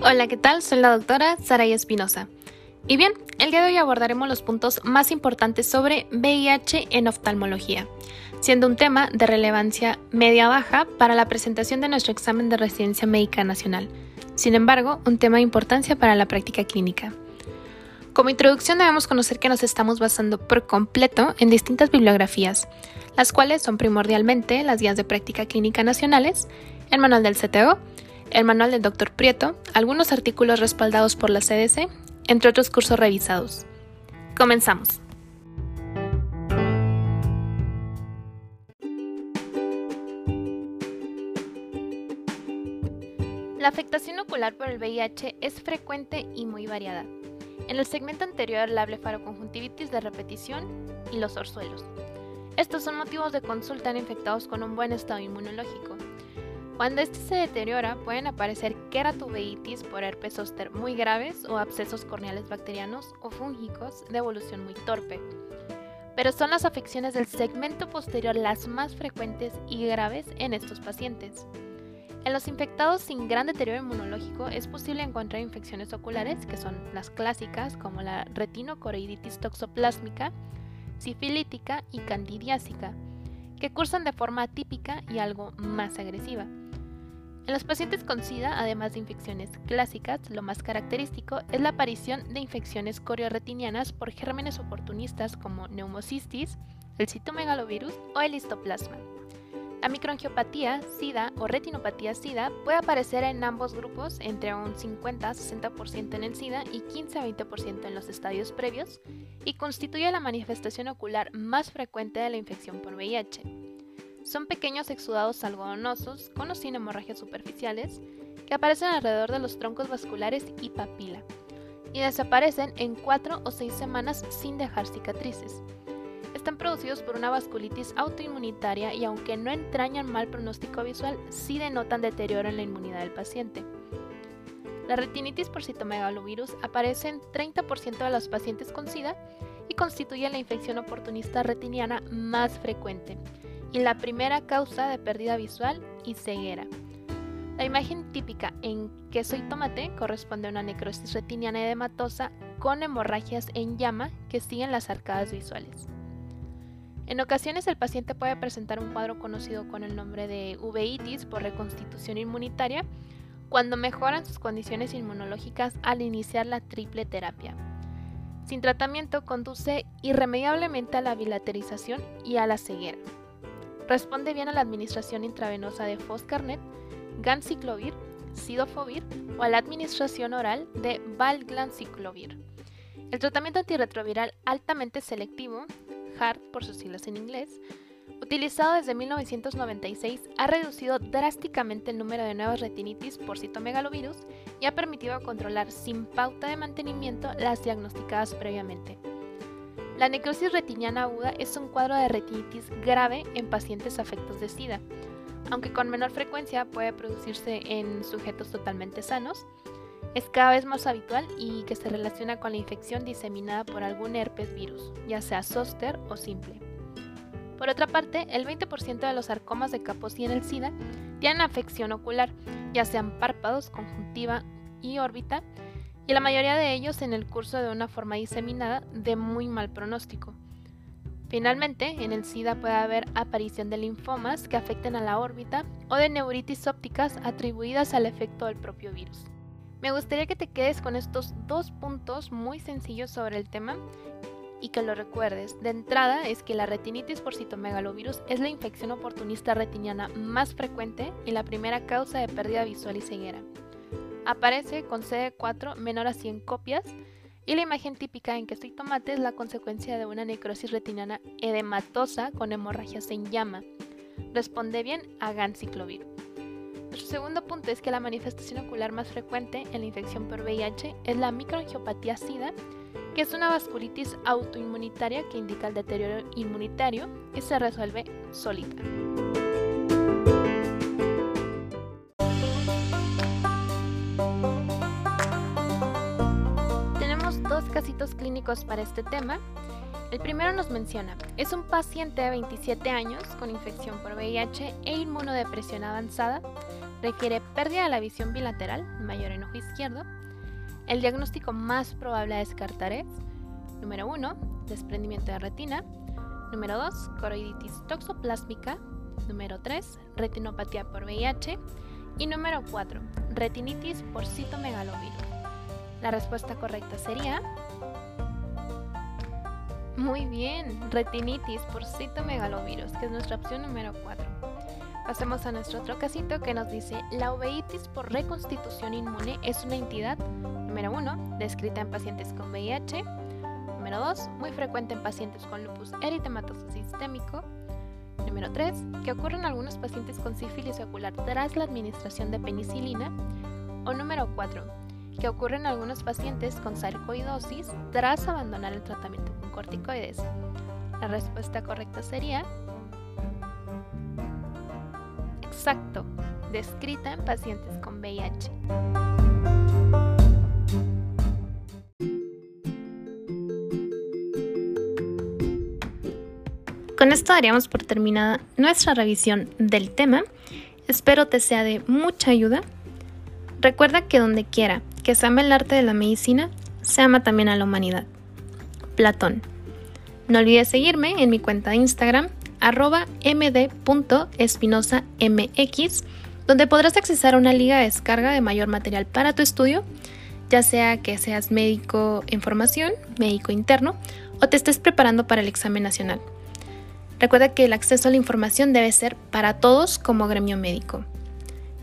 Hola, ¿qué tal? Soy la doctora Saray Espinosa. Y bien, el día de hoy abordaremos los puntos más importantes sobre VIH en oftalmología, siendo un tema de relevancia media-baja para la presentación de nuestro examen de residencia médica nacional. Sin embargo, un tema de importancia para la práctica clínica. Como introducción debemos conocer que nos estamos basando por completo en distintas bibliografías, las cuales son primordialmente las guías de práctica clínica nacionales, el manual del CTO, el manual del Dr. Prieto, algunos artículos respaldados por la CDC, entre otros cursos revisados. Comenzamos. La afectación ocular por el VIH es frecuente y muy variada. En el segmento anterior la blefaroconjuntivitis de repetición y los orzuelos. Estos son motivos de consulta en infectados con un buen estado inmunológico. Cuando este se deteriora, pueden aparecer queratuveitis por herpes zóster muy graves o abscesos corneales bacterianos o fúngicos de evolución muy torpe. Pero son las afecciones del segmento posterior las más frecuentes y graves en estos pacientes. En los infectados sin gran deterioro inmunológico es posible encontrar infecciones oculares, que son las clásicas como la retinocoroiditis toxoplásmica, sifilítica y candidiásica, que cursan de forma atípica y algo más agresiva. En los pacientes con SIDA, además de infecciones clásicas, lo más característico es la aparición de infecciones corioretinianas por gérmenes oportunistas como neumocistis, el citomegalovirus o el histoplasma. La microangiopatía, SIDA o retinopatía SIDA puede aparecer en ambos grupos entre un 50-60% en el SIDA y 15-20% en los estadios previos y constituye la manifestación ocular más frecuente de la infección por VIH. Son pequeños exudados algodonosos con o sin hemorragias superficiales que aparecen alrededor de los troncos vasculares y papila y desaparecen en 4 o 6 semanas sin dejar cicatrices. Están producidos por una vasculitis autoinmunitaria y aunque no entrañan mal pronóstico visual, sí denotan deterioro en la inmunidad del paciente. La retinitis por citomegalovirus aparece en 30% de los pacientes con SIDA y constituye la infección oportunista retiniana más frecuente, y la primera causa de pérdida visual y ceguera. La imagen típica en queso y tomate corresponde a una necrosis retiniana edematosa con hemorragias en llama que siguen las arcadas visuales. En ocasiones el paciente puede presentar un cuadro conocido con el nombre de uveitis por reconstitución inmunitaria cuando mejoran sus condiciones inmunológicas al iniciar la triple terapia. Sin tratamiento conduce irremediablemente a la bilaterización y a la ceguera. Responde bien a la administración intravenosa de Foscarnet, Ganciclovir, Sidofovir o a la administración oral de Valganciclovir. El tratamiento antirretroviral altamente selectivo, HART por sus siglas en inglés, utilizado desde 1996, ha reducido drásticamente el número de nuevas retinitis por citomegalovirus y ha permitido controlar sin pauta de mantenimiento las diagnosticadas previamente. La necrosis retiniana aguda es un cuadro de retinitis grave en pacientes afectos de SIDA, aunque con menor frecuencia puede producirse en sujetos totalmente sanos. Es cada vez más habitual y que se relaciona con la infección diseminada por algún herpes virus, ya sea zóster o simple. Por otra parte, el 20% de los sarcomas de Kaposi en el SIDA tienen afección ocular, ya sean párpados, conjuntiva y órbita, y la mayoría de ellos en el curso de una forma diseminada de muy mal pronóstico. Finalmente, en el SIDA puede haber aparición de linfomas que afecten a la órbita o de neuritis ópticas atribuidas al efecto del propio virus. Me gustaría que te quedes con estos dos puntos muy sencillos sobre el tema y que lo recuerdes. De entrada es que la retinitis por citomegalovirus es la infección oportunista retiniana más frecuente y la primera causa de pérdida visual y ceguera. Aparece con CD4 menor a 100 copias y la imagen típica en queso y tomate es la consecuencia de una necrosis retinana edematosa con hemorragias en llama. Responde bien a ganciclovir. Nuestro segundo punto es que la manifestación ocular más frecuente en la infección por VIH es la microangiopatía SIDA, que es una vasculitis autoinmunitaria que indica el deterioro inmunitario y se resuelve solita. Clínicos para este tema. El primero nos menciona, es un paciente de 27 años con infección por VIH e inmunodepresión avanzada, requiere pérdida de la visión bilateral, mayor en ojo izquierdo. El diagnóstico más probable a descartar es, número 1, desprendimiento de retina, número 2, coroiditis toxoplásmica, número 3, retinopatía por VIH y número 4, retinitis por citomegalovirus. La respuesta correcta sería muy bien, retinitis por citomegalovirus, que es nuestra opción número 4. Pasemos a nuestro otro casito que nos dice, la uveitis por reconstitución inmune es una entidad, número 1, descrita en pacientes con VIH, número 2, muy frecuente en pacientes con lupus eritematoso sistémico, número 3, que ocurre en algunos pacientes con sífilis ocular tras la administración de penicilina, o número 4, que ocurre en algunos pacientes con sarcoidosis tras abandonar el tratamiento con corticoides. La respuesta correcta sería exacto, descrita en pacientes con VIH. Con esto daríamos por terminada nuestra revisión del tema. Espero te sea de mucha ayuda. Recuerda que donde quiera que se ama el arte de la medicina, se ama también a la humanidad. Platón. No olvides seguirme en mi cuenta de Instagram, arroba md.espinosamx, donde podrás accesar a una liga de descarga de mayor material para tu estudio, ya sea que seas médico en formación, médico interno, o te estés preparando para el examen nacional. Recuerda que el acceso a la información debe ser para todos como gremio médico.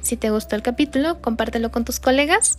Si te gustó el capítulo, compártelo con tus colegas